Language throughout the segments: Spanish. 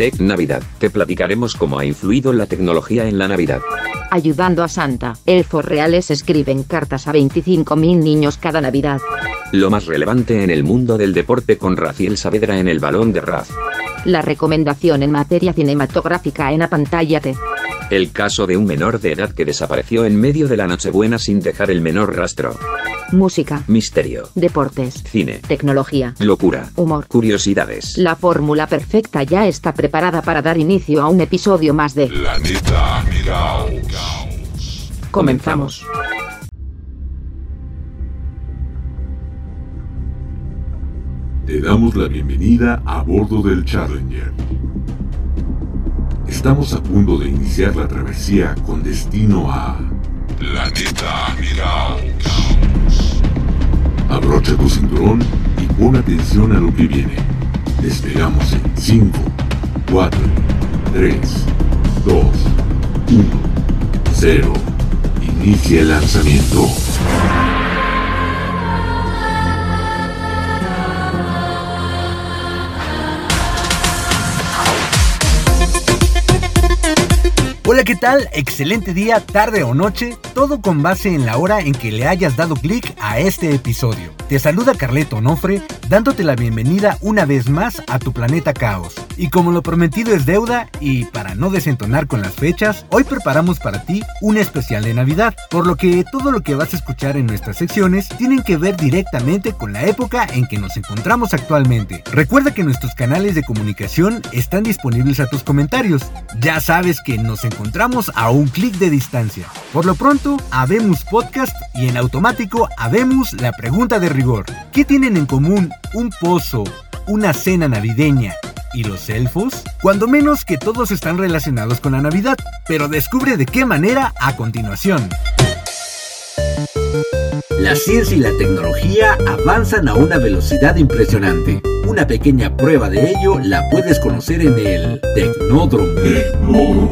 Tech Navidad. Te platicaremos cómo ha influido la tecnología en la Navidad. Ayudando a Santa, elfos reales escriben cartas a 25.000 niños cada Navidad. Lo más relevante en el mundo del deporte con Raciel Saavedra en el balón de Raz. La recomendación en materia cinematográfica en Apantállate. El caso de un menor de edad que desapareció en medio de la Nochebuena sin dejar el menor rastro. Música, Misterio. deportes, Cine. tecnología, Locura. humor. Curiosidades. La fórmula perfecta ya está preparada para dar inicio a un episodio más de Planeta Caos. Comenzamos. Te damos la bienvenida a bordo del Challenger. Estamos a punto de iniciar la travesía con destino a Planeta Caos. Abrocha tu cinturón y pon atención a lo que viene. Despegamos en 5, 4, 3, 2, 1, 0. Inicia el lanzamiento. Hola, ¿qué tal? Excelente día, tarde o noche, todo con base en la hora en que le hayas dado clic a este episodio. Te saluda Carleto Onofre, dándote la bienvenida una vez más a tu planeta Caos. Y como lo prometido es deuda, y para no desentonar con las fechas, hoy preparamos para ti un especial de Navidad, por lo que todo lo que vas a escuchar en nuestras secciones tienen que ver directamente con la época en que nos encontramos actualmente. Recuerda que nuestros canales de comunicación están disponibles a tus comentarios. Ya sabes que nos encontramos a un clic de distancia. Por lo pronto, habemos podcast y en automático habemos la pregunta de rigor. ¿Qué tienen en común un pozo, una cena navideña y los elfos? Cuando menos que todos están relacionados con la Navidad, pero descubre de qué manera a continuación. La ciencia y la tecnología avanzan a una velocidad impresionante. Una pequeña prueba de ello la puedes conocer en el Tecnódromo.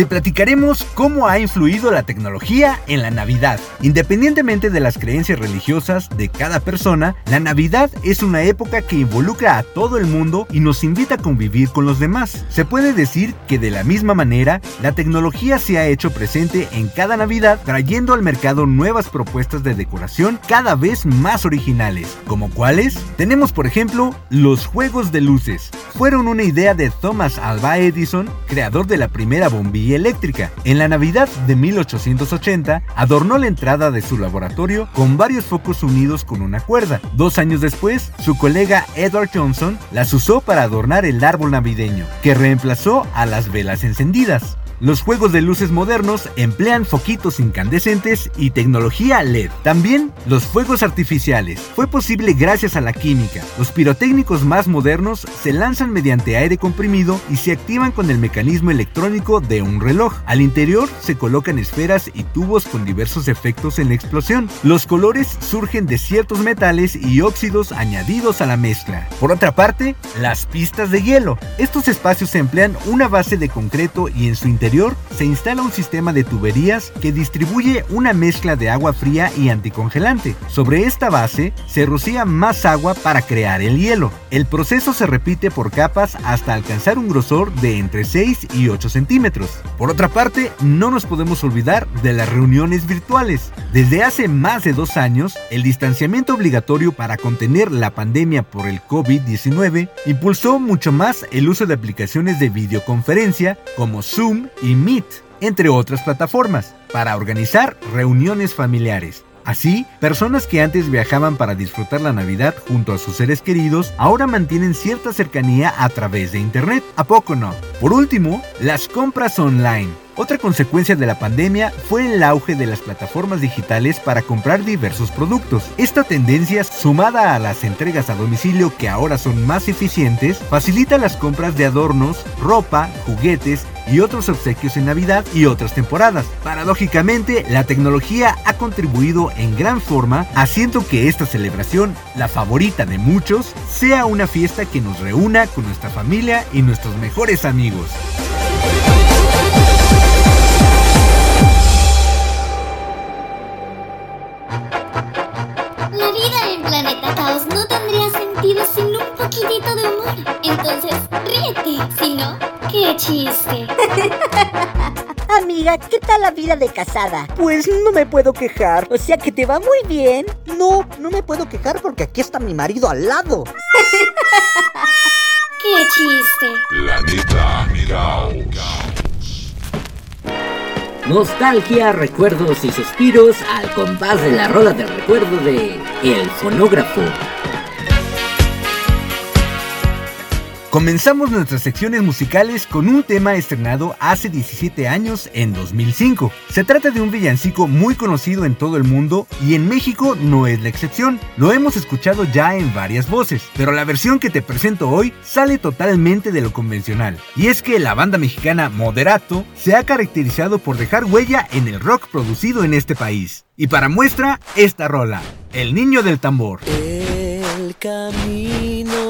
Te platicaremos cómo ha influido la tecnología en la Navidad. Independientemente de las creencias religiosas de cada persona, la Navidad es una época que involucra a todo el mundo y nos invita a convivir con los demás. Se puede decir que de la misma manera, la tecnología se ha hecho presente en cada Navidad, trayendo al mercado nuevas propuestas de decoración cada vez más originales. ¿Como cuáles? Tenemos por ejemplo los juegos de luces. Fueron una idea de Thomas Alva Edison, creador de la primera bombilla eléctrica. En la Navidad de 1880, adornó la entrada de su laboratorio con varios focos unidos con una cuerda. Dos años después, su colega Edward Johnson las usó para adornar el árbol navideño, que reemplazó a las velas encendidas. Los juegos de luces modernos emplean foquitos incandescentes y tecnología LED. También los fuegos artificiales. Fue posible gracias a la química. Los pirotécnicos más modernos se lanzan mediante aire comprimido y se activan con el mecanismo electrónico de un reloj. Al interior se colocan esferas y tubos con diversos efectos en la explosión. Los colores surgen de ciertos metales y óxidos añadidos a la mezcla. Por otra parte, las pistas de hielo. Estos espacios emplean una base de concreto y en su interior se instala un sistema de tuberías que distribuye una mezcla de agua fría y anticongelante. Sobre esta base se rocía más agua para crear el hielo. El proceso se repite por capas hasta alcanzar un grosor de entre 6 y 8 centímetros. Por otra parte, no nos podemos olvidar de las reuniones virtuales. Desde hace más de dos años, el distanciamiento obligatorio para contener la pandemia por el COVID-19 impulsó mucho más el uso de aplicaciones de videoconferencia como Zoom y Meet, entre otras plataformas, para organizar reuniones familiares. Así, personas que antes viajaban para disfrutar la Navidad junto a sus seres queridos ahora mantienen cierta cercanía a través de Internet. ¿A poco no? Por último, las compras online. Otra consecuencia de la pandemia fue el auge de las plataformas digitales para comprar diversos productos. Esta tendencia, sumada a las entregas a domicilio que ahora son más eficientes, facilita las compras de adornos, ropa, juguetes y otros obsequios en Navidad y otras temporadas. Paradójicamente, la tecnología ha contribuido en gran forma haciendo que esta celebración, la favorita de muchos, sea una fiesta que nos reúna con nuestra familia y nuestros mejores amigos. La vida en Planeta Caos no tendría sentido sin un poquitito de humor. Entonces, ríete. Si no, qué chiste. Amiga, ¿qué tal la vida de casada? Pues no me puedo quejar. O sea que te va muy bien. No, no me puedo quejar porque aquí está mi marido al lado. ¡Qué chiste! Planeta Miau. Nostalgia, recuerdos y suspiros al compás de la rola del recuerdo de El Fonógrafo. Comenzamos nuestras secciones musicales con un tema estrenado hace 17 años en 2005. Se trata de un villancico muy conocido en todo el mundo y en México no es la excepción. Lo hemos escuchado ya en varias voces, pero la versión que te presento hoy sale totalmente de lo convencional. Y es que la banda mexicana Moderato se ha caracterizado por dejar huella en el rock producido en este país. Y para muestra, esta rola, El Niño del Tambor. El camino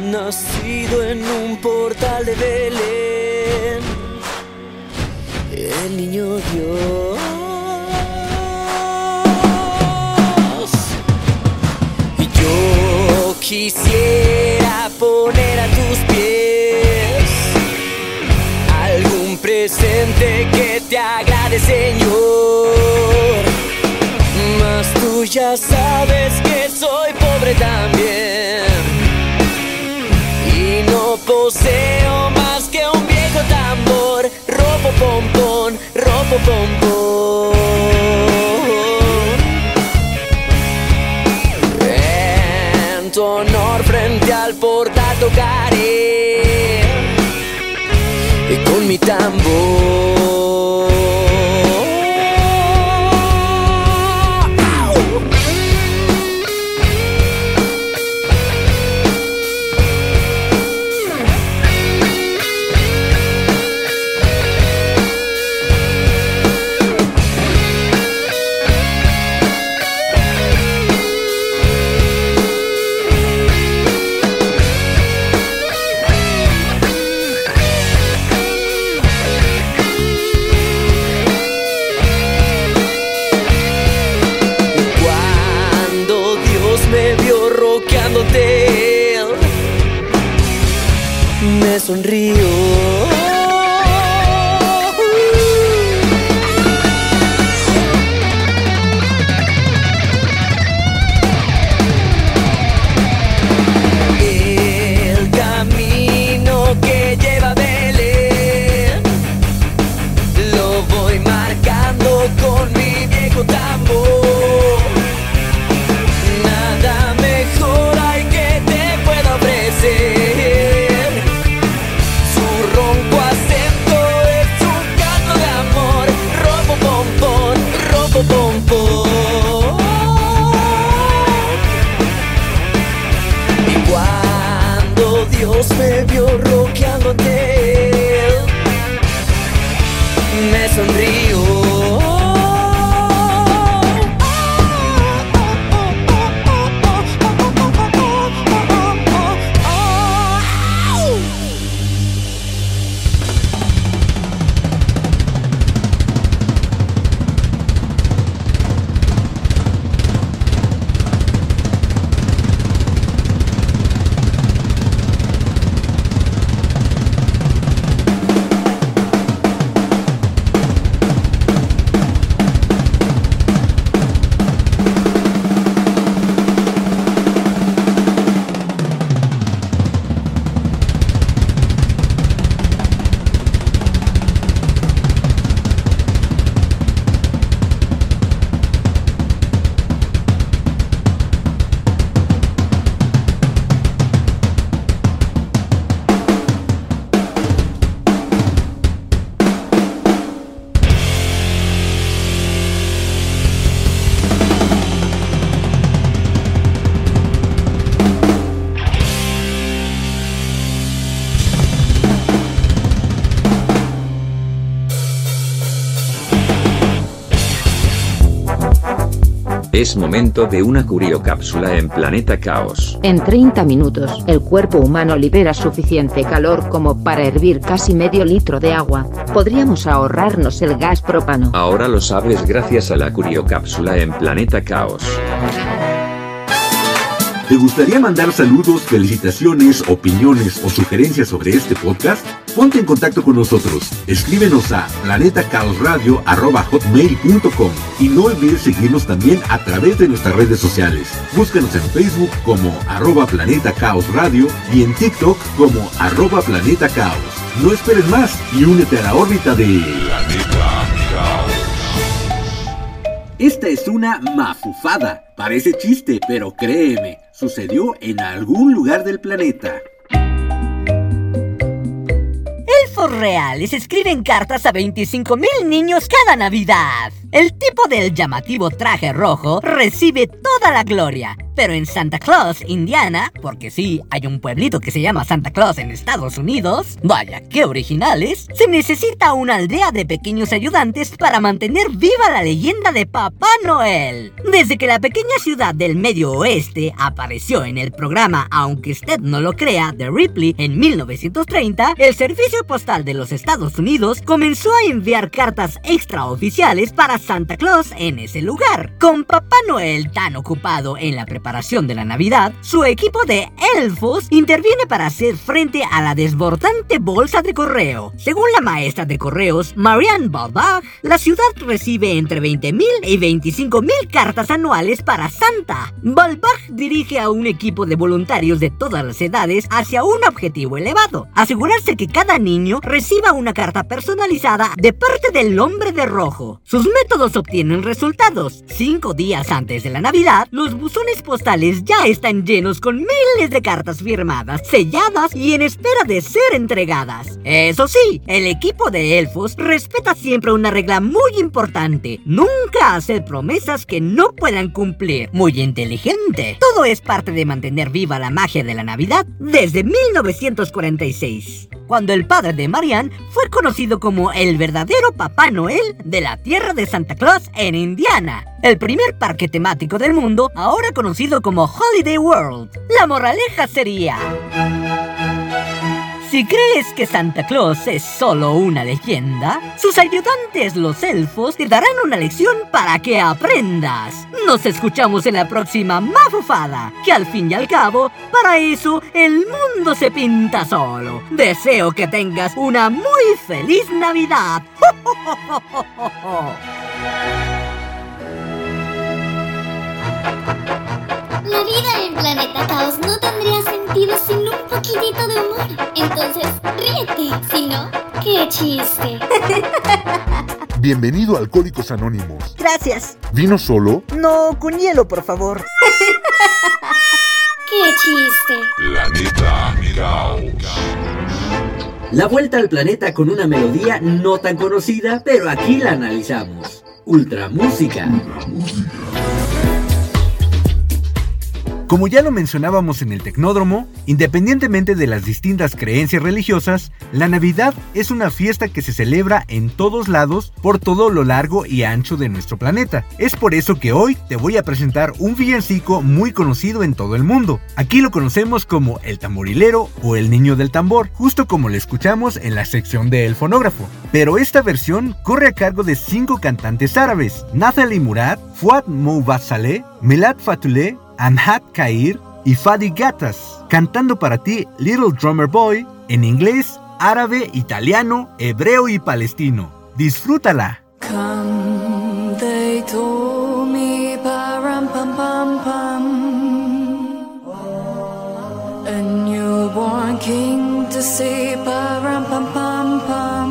Nacido en un portal de Belén. El niño Dios. Y yo quisiera poner a tus pies algún presente que te agrade, Señor. Mas tú ya sabes que soy robo pompón. En tu honor frente al portal tocaré. Y con mi tambor. Es momento de una curiocápsula en Planeta Caos. En 30 minutos, el cuerpo humano libera suficiente calor como para hervir casi medio litro de agua. Podríamos ahorrarnos el gas propano. Ahora lo sabes gracias a la curiocápsula en Planeta Caos. ¿Te gustaría mandar saludos, felicitaciones, opiniones o sugerencias sobre este podcast? Ponte en contacto con nosotros. Escríbenos a planetacaosradio.com y no olvides seguirnos también a través de nuestras redes sociales. Búscanos en Facebook como arroba Planeta Caos Radio y en TikTok como arroba Planeta Caos. No esperes más y únete a la órbita de Planeta Caos. Esta es una mafufada. Parece chiste, pero créeme, sucedió en algún lugar del planeta. Elfos reales escriben cartas a 25 mil niños cada Navidad. El tipo del llamativo traje rojo recibe toda la gloria, pero en Santa Claus, Indiana, porque sí, hay un pueblito que se llama Santa Claus en Estados Unidos, vaya, qué originales, se necesita una aldea de pequeños ayudantes para mantener viva la leyenda de Papá Noel. Desde que la pequeña ciudad del medio oeste apareció en el programa Aunque usted no lo crea de Ripley en 1930, el Servicio Postal de los Estados Unidos comenzó a enviar cartas extraoficiales para Santa Claus en ese lugar. Con Papá Noel tan ocupado en la preparación de la Navidad, su equipo de elfos interviene para hacer frente a la desbordante bolsa de correo. Según la maestra de correos, Marianne Balbach, la ciudad recibe entre 20.000 y 25.000 cartas anuales para Santa. Balbach dirige a un equipo de voluntarios de todas las edades hacia un objetivo elevado, asegurarse que cada niño reciba una carta personalizada de parte del hombre de rojo. Sus todos obtienen resultados. Cinco días antes de la Navidad, los buzones postales ya están llenos con miles de cartas firmadas, selladas y en espera de ser entregadas. Eso sí, el equipo de elfos respeta siempre una regla muy importante. Nunca hacer promesas que no puedan cumplir. Muy inteligente. Todo es parte de mantener viva la magia de la Navidad desde 1946 cuando el padre de Marianne fue conocido como el verdadero Papá Noel de la tierra de Santa Claus en Indiana, el primer parque temático del mundo, ahora conocido como Holiday World. La moraleja sería... Si crees que Santa Claus es solo una leyenda, sus ayudantes los elfos te darán una lección para que aprendas. Nos escuchamos en la próxima mafufada, que al fin y al cabo, para eso el mundo se pinta solo. Deseo que tengas una muy feliz Navidad. La vida en Planeta Caos no tendría sentido sin un poquitito de humor. Entonces, ríete. Si no, qué chiste. Bienvenido a Alcohólicos Anónimos. Gracias. ¿Vino solo? No, con hielo, por favor. qué chiste. Planeta Caos. La vuelta al planeta con una melodía no tan conocida, pero aquí la analizamos. Ultra Música. Como ya lo mencionábamos en el Tecnódromo, independientemente de las distintas creencias religiosas, la Navidad es una fiesta que se celebra en todos lados por todo lo largo y ancho de nuestro planeta. Es por eso que hoy te voy a presentar un villancico muy conocido en todo el mundo. Aquí lo conocemos como el tamborilero o el niño del tambor, justo como lo escuchamos en la sección del fonógrafo. Pero esta versión corre a cargo de cinco cantantes árabes, Nathalie Murad, Fuad Moubasaleh, Milad Fatuleh, Amhat Kair y Fadi Gatas, cantando para ti Little Drummer Boy en inglés, árabe, italiano, hebreo y palestino. Disfrútala. Come, they told me, param pam pam pam. A newborn king to see, param pam pam pam.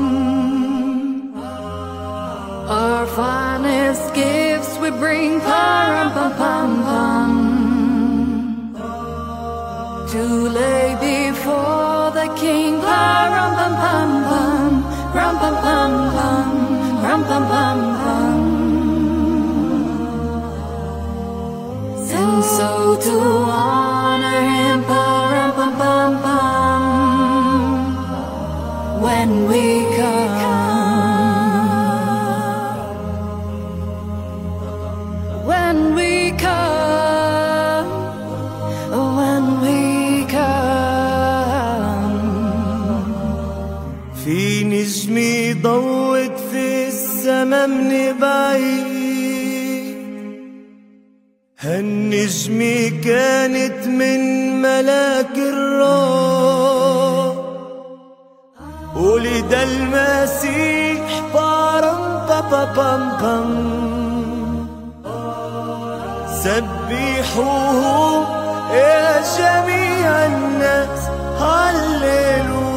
Our finest gifts we bring, param pam pam pam. To lay before the king, param pam pam pam, ram pam pam pam. Rum pum pum pum. And so to honor him, rum pum pum pum. When we هالنجمة كانت من ملاك الراح ولد المسيح بارم بابا بام بام. سبحوه يا جميع الناس. هللو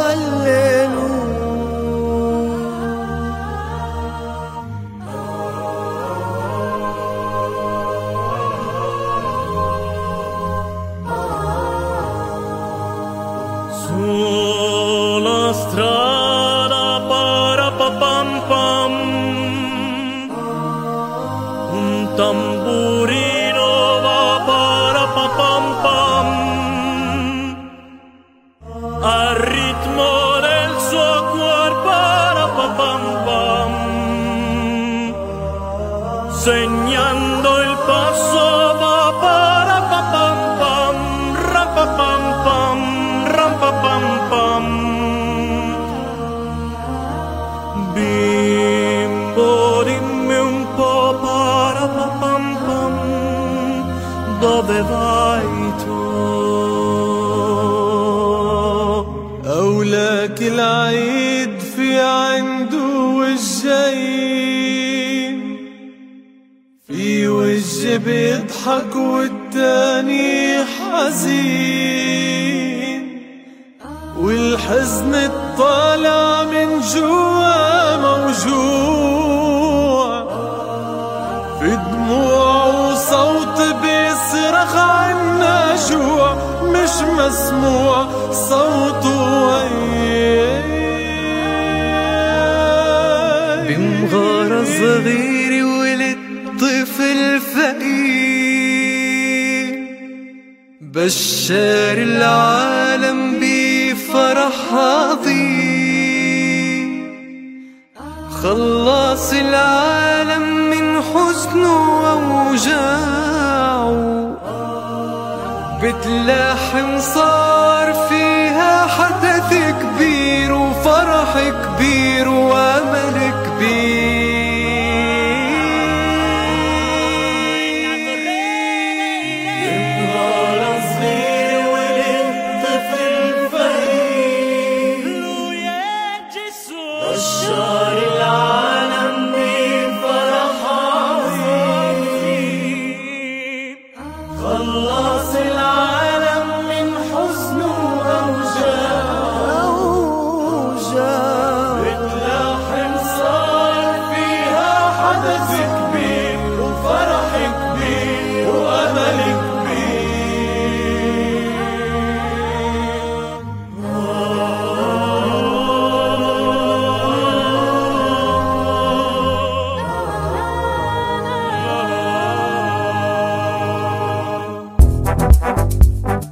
هللو مسموع صوته بمغارة صغير ولد طفل فقير. بشار العالم بفرح بتلاحم صار فيها حدث كبير وفرح كبير وأمل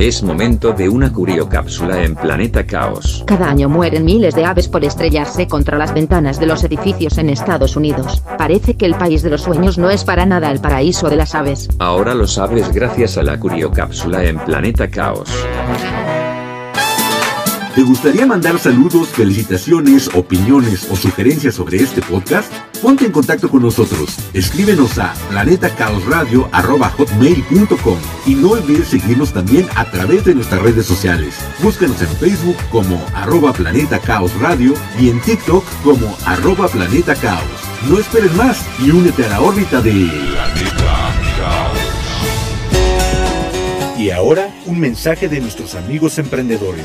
Es momento de una curiocápsula en Planeta Caos. Cada año mueren miles de aves por estrellarse contra las ventanas de los edificios en Estados Unidos. Parece que el país de los sueños no es para nada el paraíso de las aves. Ahora lo sabes gracias a la curiocápsula en Planeta Caos. ¿Te gustaría mandar saludos, felicitaciones, opiniones o sugerencias sobre este podcast? Ponte en contacto con nosotros. Escríbenos a planetacaosradio.com y no olvides seguirnos también a través de nuestras redes sociales. Búscanos en Facebook como arroba Planeta Caos Radio y en TikTok como arroba Planeta Caos. No esperes más y únete a la órbita de Y ahora, un mensaje de nuestros amigos emprendedores.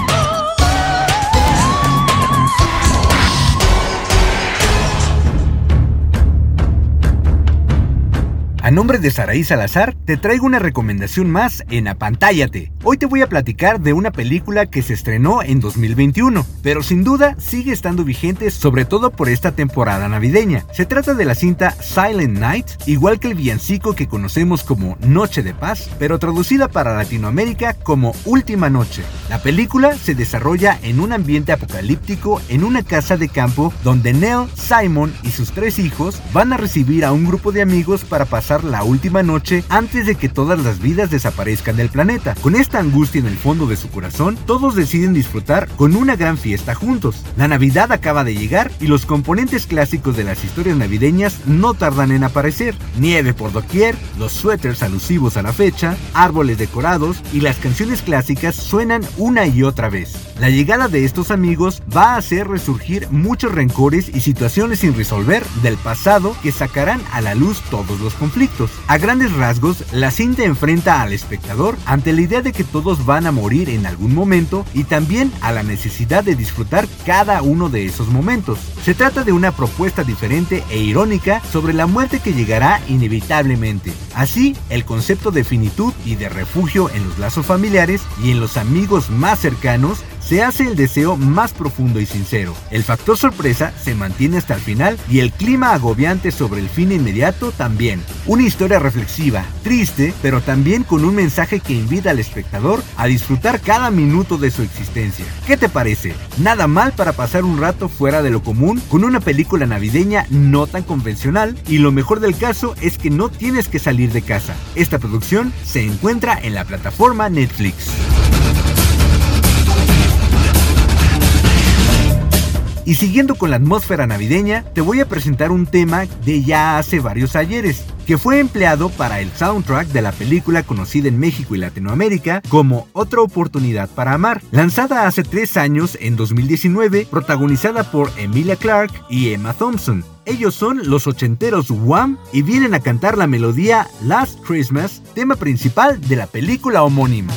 A nombre de Saraí Salazar, te traigo una recomendación más en Apantállate. Hoy te voy a platicar de una película que se estrenó en 2021, pero sin duda sigue estando vigente sobre todo por esta temporada navideña. Se trata de la cinta Silent Night, igual que el villancico que conocemos como Noche de Paz, pero traducida para Latinoamérica como Última Noche. La película se desarrolla en un ambiente apocalíptico en una casa de campo donde Nell, Simon y sus tres hijos van a recibir a un grupo de amigos para pasar la última noche antes de que todas las vidas desaparezcan del planeta. Con esta angustia en el fondo de su corazón, todos deciden disfrutar con una gran fiesta juntos. La Navidad acaba de llegar y los componentes clásicos de las historias navideñas no tardan en aparecer. Nieve por doquier, los suéteres alusivos a la fecha, árboles decorados y las canciones clásicas suenan una y otra vez. La llegada de estos amigos va a hacer resurgir muchos rencores y situaciones sin resolver del pasado que sacarán a la luz todos los conflictos. A grandes rasgos, la cinta enfrenta al espectador ante la idea de que todos van a morir en algún momento y también a la necesidad de disfrutar cada uno de esos momentos. Se trata de una propuesta diferente e irónica sobre la muerte que llegará inevitablemente. Así, el concepto de finitud y de refugio en los lazos familiares y en los amigos más cercanos se hace el deseo más profundo y sincero. El factor sorpresa se mantiene hasta el final y el clima agobiante sobre el fin inmediato también. Una historia reflexiva, triste, pero también con un mensaje que invita al espectador a disfrutar cada minuto de su existencia. ¿Qué te parece? Nada mal para pasar un rato fuera de lo común con una película navideña no tan convencional y lo mejor del caso es que no tienes que salir de casa. Esta producción se encuentra en la plataforma Netflix. Y siguiendo con la atmósfera navideña, te voy a presentar un tema de ya hace varios ayeres, que fue empleado para el soundtrack de la película conocida en México y Latinoamérica como Otra oportunidad para amar, lanzada hace tres años en 2019, protagonizada por Emilia Clarke y Emma Thompson. Ellos son los ochenteros Wham y vienen a cantar la melodía Last Christmas, tema principal de la película homónima.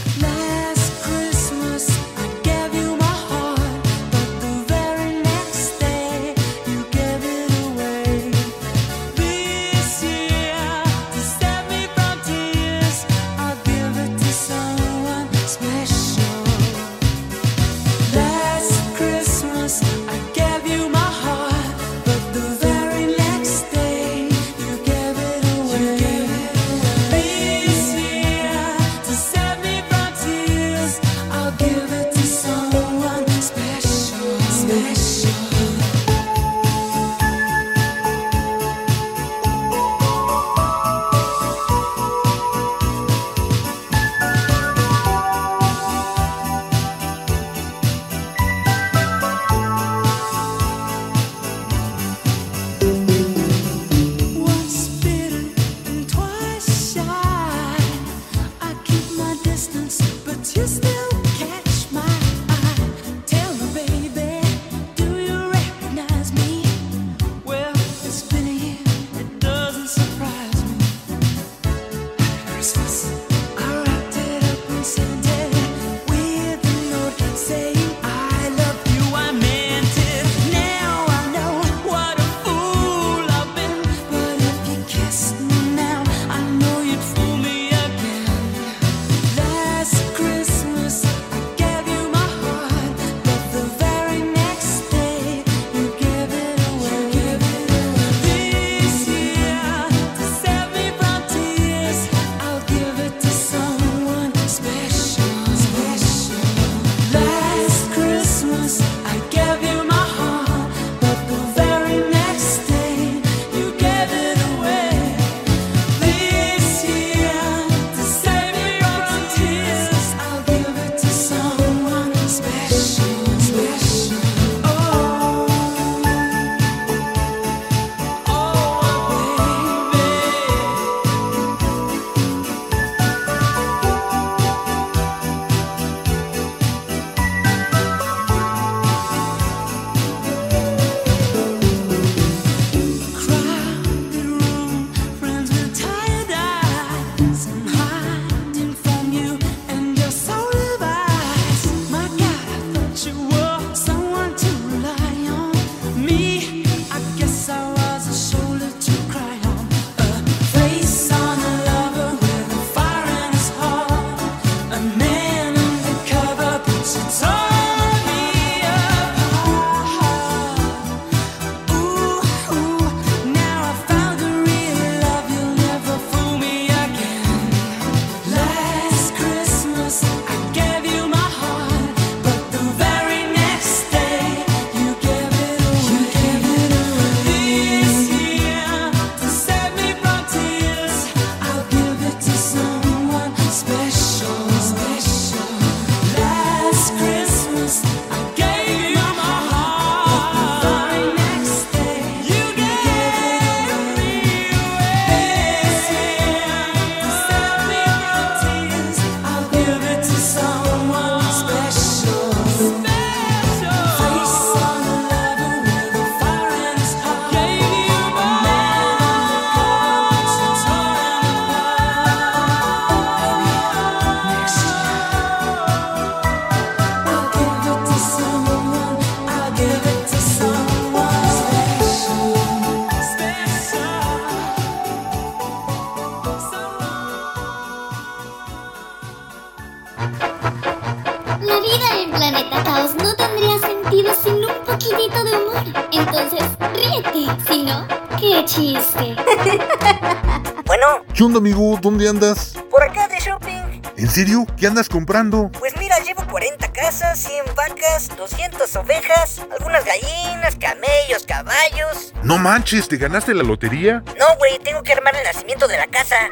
Bueno, ¿Qué onda, amigo? ¿Dónde andas? por acá de shopping. ¿En serio? ¿Qué andas comprando? Pues mira, llevo 40 casas, 100 vacas, 200 ovejas, algunas gallinas, camellos, caballos. No manches, ¿te ganaste la lotería? No, güey, tengo que armar el nacimiento de la casa.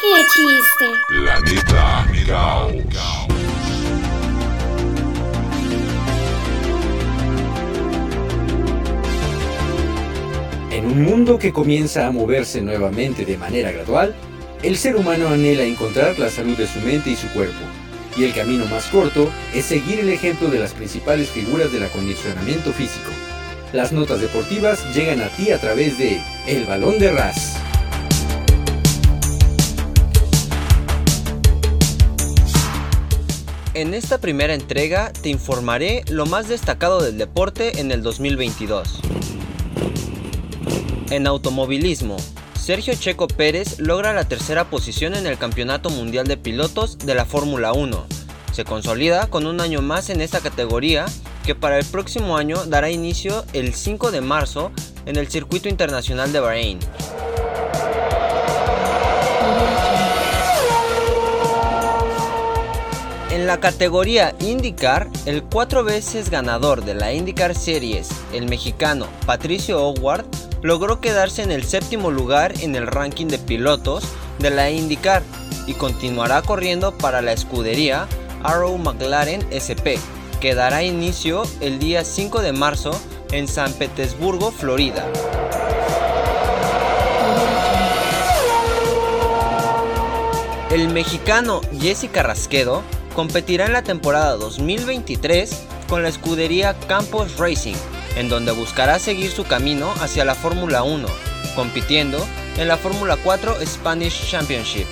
qué chiste. Planeta Caos. En un mundo que comienza a moverse nuevamente de manera gradual, el ser humano anhela encontrar la salud de su mente y su cuerpo. Y el camino más corto es seguir el ejemplo de las principales figuras del acondicionamiento físico. Las notas deportivas llegan a ti a través de El Balón de Ras. En esta primera entrega te informaré lo más destacado del deporte en el 2022. En automovilismo, Sergio Checo Pérez logra la tercera posición en el Campeonato Mundial de Pilotos de la Fórmula 1. Se consolida con un año más en esta categoría que para el próximo año dará inicio el 5 de marzo en el Circuito Internacional de Bahrein. En la categoría IndyCar, el cuatro veces ganador de la IndyCar Series, el mexicano Patricio Howard, logró quedarse en el séptimo lugar en el ranking de pilotos de la IndyCar y continuará corriendo para la escudería Arrow McLaren SP, que dará inicio el día 5 de marzo en San Petersburgo, Florida. El mexicano Jesse Carrasquedo competirá en la temporada 2023 con la escudería Campos Racing, en donde buscará seguir su camino hacia la Fórmula 1, compitiendo en la Fórmula 4 Spanish Championship.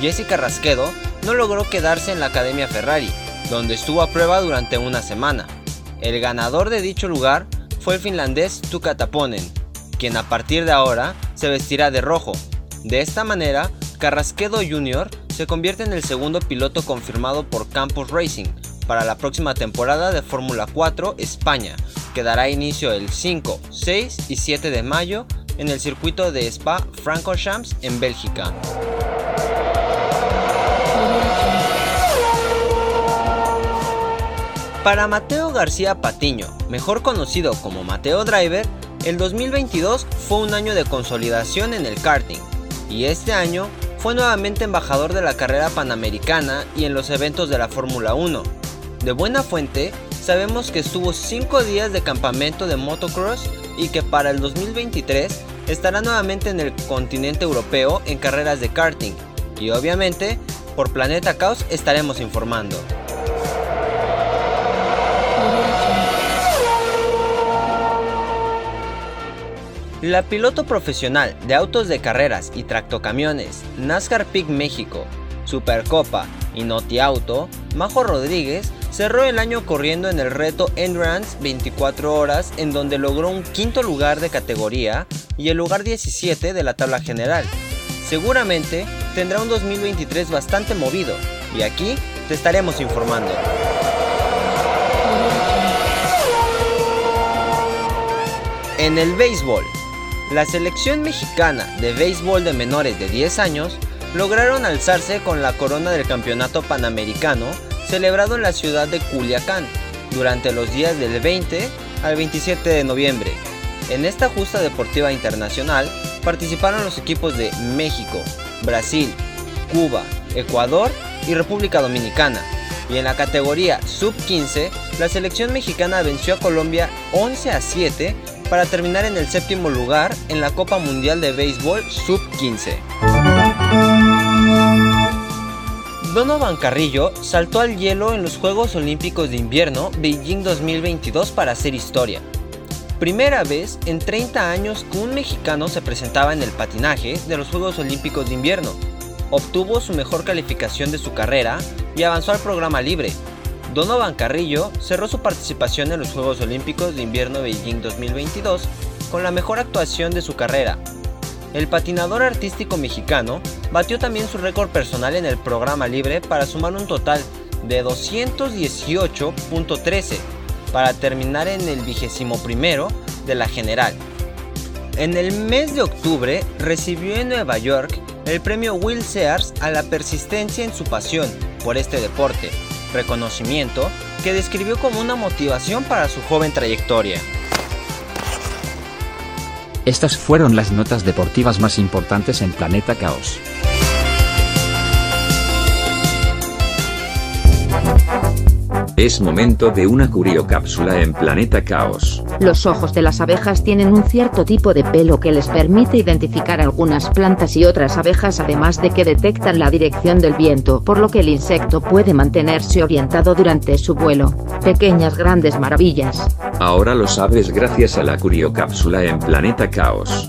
Jesse Carrasquedo no logró quedarse en la Academia Ferrari, donde estuvo a prueba durante una semana. El ganador de dicho lugar fue el finlandés Tuka Taponen, quien a partir de ahora se vestirá de rojo. De esta manera, Carrasquedo Jr. se convierte en el segundo piloto confirmado por Campos Racing para la próxima temporada de Fórmula 4 España, que dará inicio el 5, 6 y 7 de mayo en el circuito de Spa Francorchamps en Bélgica. Para Mateo García Patiño, mejor conocido como Mateo Driver, el 2022 fue un año de consolidación en el karting y este año fue nuevamente embajador de la carrera panamericana y en los eventos de la Fórmula 1. De buena fuente, sabemos que estuvo 5 días de campamento de motocross y que para el 2023 estará nuevamente en el continente europeo en carreras de karting. Y obviamente, por Planeta Caos estaremos informando. La piloto profesional de autos de carreras y tractocamiones NASCAR Peak México, Supercopa y Noti Auto, Majo Rodríguez cerró el año corriendo en el reto Endurance 24 horas en donde logró un quinto lugar de categoría y el lugar 17 de la tabla general. Seguramente tendrá un 2023 bastante movido y aquí te estaremos informando. En el béisbol, la selección mexicana de béisbol de menores de 10 años lograron alzarse con la corona del campeonato panamericano celebrado en la ciudad de Culiacán durante los días del 20 al 27 de noviembre. En esta justa deportiva internacional participaron los equipos de México, Brasil, Cuba, Ecuador y República Dominicana. Y en la categoría sub-15, la selección mexicana venció a Colombia 11 a 7 para terminar en el séptimo lugar en la Copa Mundial de Béisbol sub-15. Donovan Carrillo saltó al hielo en los Juegos Olímpicos de Invierno Beijing 2022 para hacer historia. Primera vez en 30 años que un mexicano se presentaba en el patinaje de los Juegos Olímpicos de Invierno. Obtuvo su mejor calificación de su carrera y avanzó al programa libre. Donovan Carrillo cerró su participación en los Juegos Olímpicos de Invierno Beijing 2022 con la mejor actuación de su carrera. El patinador artístico mexicano batió también su récord personal en el programa libre para sumar un total de 218.13, para terminar en el vigésimo primero de la general. En el mes de octubre recibió en Nueva York el premio Will Sears a la persistencia en su pasión por este deporte, reconocimiento que describió como una motivación para su joven trayectoria. Estas fueron las notas deportivas más importantes en Planeta Caos. Es momento de una curiocápsula en Planeta Caos. Los ojos de las abejas tienen un cierto tipo de pelo que les permite identificar algunas plantas y otras abejas además de que detectan la dirección del viento, por lo que el insecto puede mantenerse orientado durante su vuelo. Pequeñas grandes maravillas. Ahora lo sabes gracias a la curiocápsula en Planeta Caos.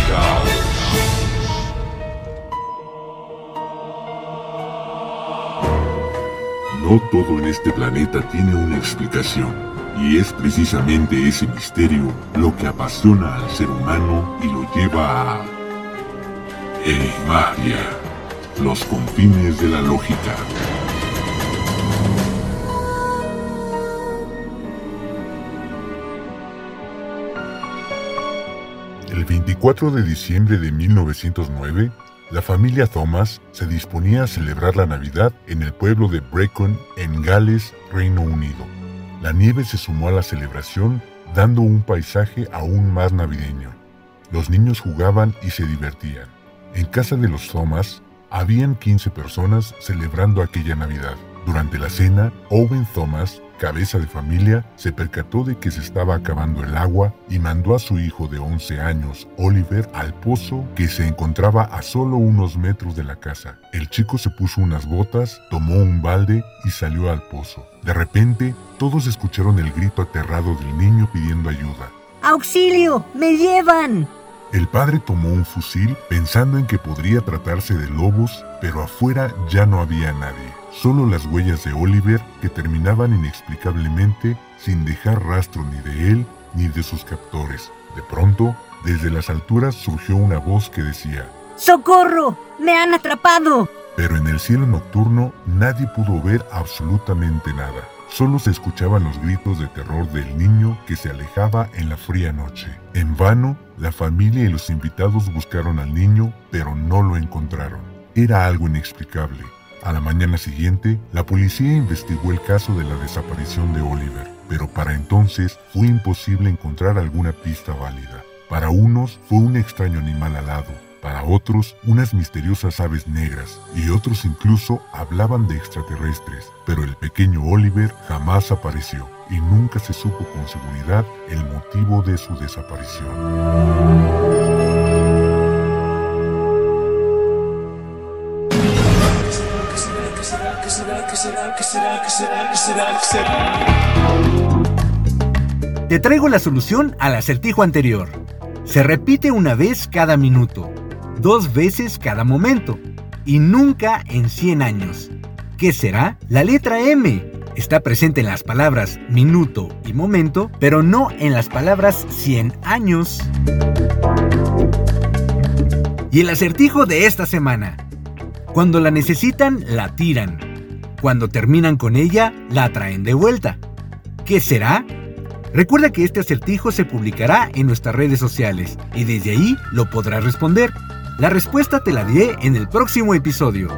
No todo en este planeta tiene una explicación, y es precisamente ese misterio lo que apasiona al ser humano y lo lleva a... Enigmatia, los confines de la lógica. El 24 de diciembre de 1909, la familia Thomas se disponía a celebrar la Navidad en el pueblo de Brecon, en Gales, Reino Unido. La nieve se sumó a la celebración, dando un paisaje aún más navideño. Los niños jugaban y se divertían. En casa de los Thomas, habían 15 personas celebrando aquella Navidad. Durante la cena, Owen Thomas, cabeza de familia, se percató de que se estaba acabando el agua y mandó a su hijo de 11 años, Oliver, al pozo que se encontraba a solo unos metros de la casa. El chico se puso unas botas, tomó un balde y salió al pozo. De repente, todos escucharon el grito aterrado del niño pidiendo ayuda. ¡Auxilio! ¡Me llevan! El padre tomó un fusil pensando en que podría tratarse de lobos, pero afuera ya no había nadie. Solo las huellas de Oliver que terminaban inexplicablemente sin dejar rastro ni de él ni de sus captores. De pronto, desde las alturas surgió una voz que decía, ¡Socorro! ¡Me han atrapado! pero en el cielo nocturno nadie pudo ver absolutamente nada. Solo se escuchaban los gritos de terror del niño que se alejaba en la fría noche. En vano, la familia y los invitados buscaron al niño, pero no lo encontraron. Era algo inexplicable. A la mañana siguiente, la policía investigó el caso de la desaparición de Oliver, pero para entonces fue imposible encontrar alguna pista válida. Para unos fue un extraño animal alado, para otros unas misteriosas aves negras y otros incluso hablaban de extraterrestres, pero el pequeño Oliver jamás apareció y nunca se supo con seguridad el motivo de su desaparición. Te traigo la solución al acertijo anterior. Se repite una vez cada minuto, dos veces cada momento y nunca en 100 años. ¿Qué será? La letra M. Está presente en las palabras minuto y momento, pero no en las palabras 100 años. Y el acertijo de esta semana. Cuando la necesitan, la tiran. Cuando terminan con ella, la traen de vuelta. ¿Qué será? Recuerda que este acertijo se publicará en nuestras redes sociales y desde ahí lo podrás responder. La respuesta te la diré en el próximo episodio.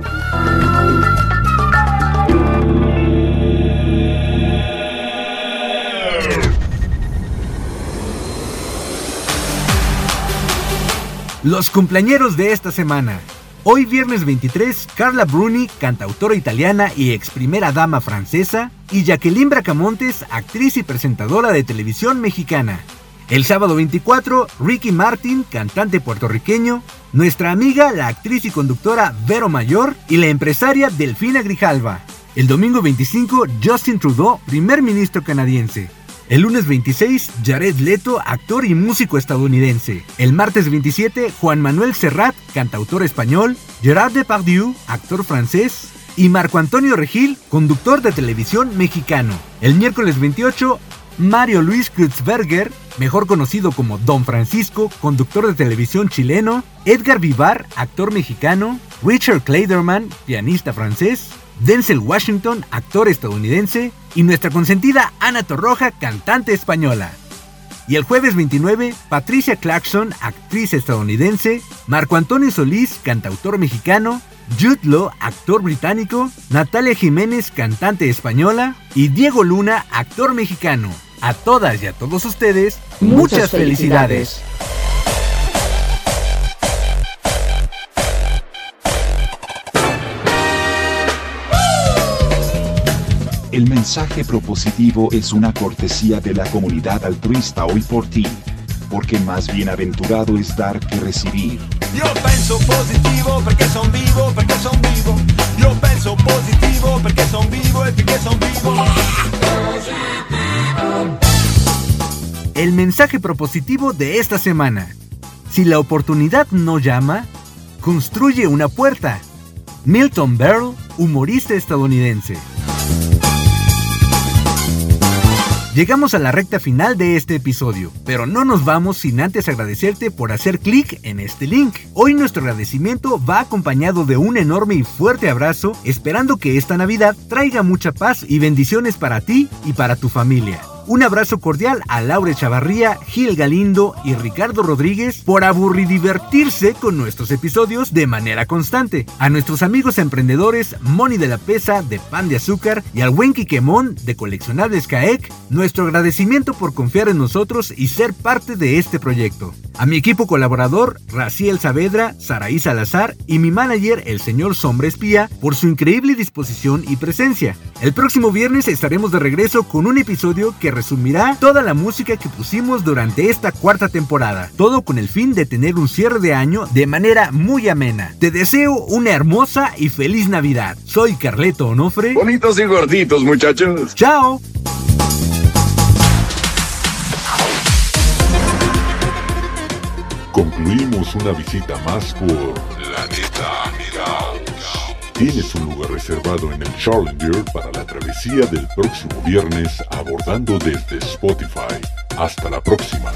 Los cumpleañeros de esta semana. Hoy viernes 23, Carla Bruni, cantautora italiana y ex primera dama francesa, y Jacqueline Bracamontes, actriz y presentadora de televisión mexicana. El sábado 24, Ricky Martin, cantante puertorriqueño, nuestra amiga, la actriz y conductora Vero Mayor y la empresaria Delfina Grijalva. El domingo 25, Justin Trudeau, primer ministro canadiense. El lunes 26, Jared Leto, actor y músico estadounidense. El martes 27, Juan Manuel Serrat, cantautor español. Gerard Depardieu, actor francés. Y Marco Antonio Regil, conductor de televisión mexicano. El miércoles 28, Mario Luis Kreutzberger, mejor conocido como Don Francisco, conductor de televisión chileno, Edgar Vivar, actor mexicano, Richard Clayderman, pianista francés, Denzel Washington, actor estadounidense, y nuestra consentida Ana Torroja, cantante española. Y el jueves 29, Patricia Clarkson, actriz estadounidense, Marco Antonio Solís, cantautor mexicano, Jude Law, actor británico, Natalia Jiménez, cantante española, y Diego Luna, actor mexicano. A todas y a todos ustedes, muchas, Muchas felicidades. El mensaje propositivo es una cortesía de la comunidad altruista hoy por ti, porque más bienaventurado es dar que recibir. Io penso positivo perché son vivo, perché son vivo. Io penso positivo perché son vivo e perché son vivo. El mensaje propositivo de esta semana. Si la oportunidad no llama, construye una puerta. Milton Berle, humorista estadounidense. Llegamos a la recta final de este episodio, pero no nos vamos sin antes agradecerte por hacer clic en este link. Hoy nuestro agradecimiento va acompañado de un enorme y fuerte abrazo, esperando que esta Navidad traiga mucha paz y bendiciones para ti y para tu familia. Un abrazo cordial a Laura Chavarría, Gil Galindo y Ricardo Rodríguez por aburridivertirse con nuestros episodios de manera constante. A nuestros amigos emprendedores Moni de la Pesa de Pan de Azúcar y al buen Quiquemón de Coleccionables Caec, nuestro agradecimiento por confiar en nosotros y ser parte de este proyecto. A mi equipo colaborador, Raciel Saavedra, Saraí Salazar y mi manager, el señor Sombra Espía, por su increíble disposición y presencia. El próximo viernes estaremos de regreso con un episodio que resumirá toda la música que pusimos durante esta cuarta temporada, todo con el fin de tener un cierre de año de manera muy amena. Te deseo una hermosa y feliz Navidad. Soy Carleto Onofre. Bonitos y gorditos, muchachos. ¡Chao! Concluimos una visita más por Planeta Caos. Tienes un lugar reservado en el Challenger para la travesía del próximo viernes abordando desde Spotify. Hasta la próxima.